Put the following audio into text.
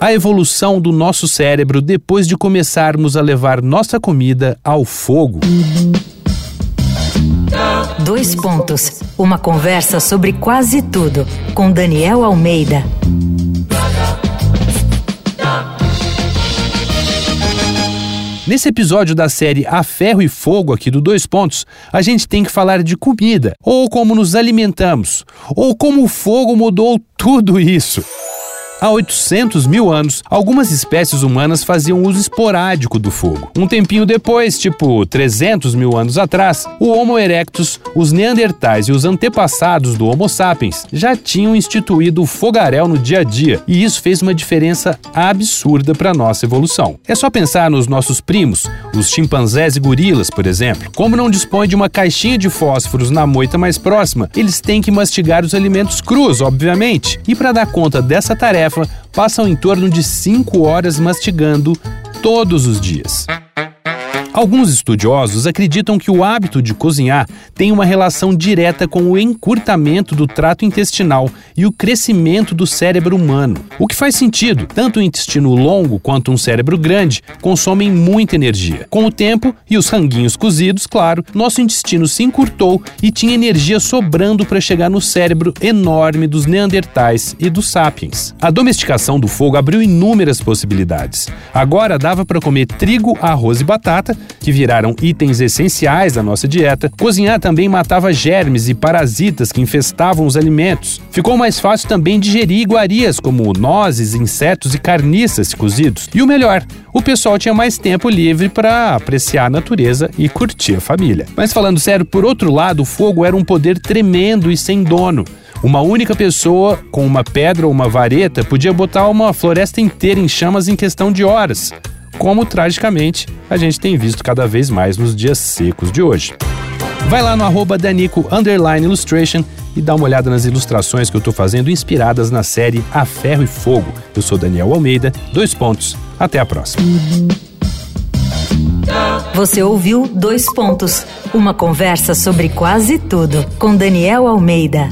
A evolução do nosso cérebro depois de começarmos a levar nossa comida ao fogo. Dois pontos. Uma conversa sobre quase tudo com Daniel Almeida. Nesse episódio da série A Ferro e Fogo aqui do Dois Pontos, a gente tem que falar de comida, ou como nos alimentamos, ou como o fogo mudou tudo isso. Há 800 mil anos, algumas espécies humanas faziam uso esporádico do fogo. Um tempinho depois, tipo 300 mil anos atrás, o Homo erectus, os Neandertais e os antepassados do Homo sapiens já tinham instituído o fogaréu no dia a dia, e isso fez uma diferença absurda para nossa evolução. É só pensar nos nossos primos, os chimpanzés e gorilas, por exemplo. Como não dispõe de uma caixinha de fósforos na moita mais próxima, eles têm que mastigar os alimentos crus, obviamente. E para dar conta dessa tarefa, tarefa passam em torno de 5 horas mastigando todos os dias. Alguns estudiosos acreditam que o hábito de cozinhar tem uma relação direta com o encurtamento do trato intestinal e o crescimento do cérebro humano. O que faz sentido, tanto o intestino longo quanto um cérebro grande consomem muita energia. Com o tempo e os ranguinhos cozidos, claro, nosso intestino se encurtou e tinha energia sobrando para chegar no cérebro enorme dos neandertais e dos sapiens. A domesticação do fogo abriu inúmeras possibilidades. Agora dava para comer trigo, arroz e batata que viraram itens essenciais da nossa dieta, cozinhar também matava germes e parasitas que infestavam os alimentos. Ficou mais fácil também digerir iguarias como nozes, insetos e carniças cozidos. E o melhor, o pessoal tinha mais tempo livre para apreciar a natureza e curtir a família. Mas falando sério, por outro lado, o fogo era um poder tremendo e sem dono. Uma única pessoa com uma pedra ou uma vareta podia botar uma floresta inteira em chamas em questão de horas como tragicamente a gente tem visto cada vez mais nos dias secos de hoje. Vai lá no arroba Danico Illustration e dá uma olhada nas ilustrações que eu estou fazendo inspiradas na série A Ferro e Fogo. Eu sou Daniel Almeida, dois pontos. Até a próxima. Você ouviu Dois Pontos, uma conversa sobre quase tudo com Daniel Almeida.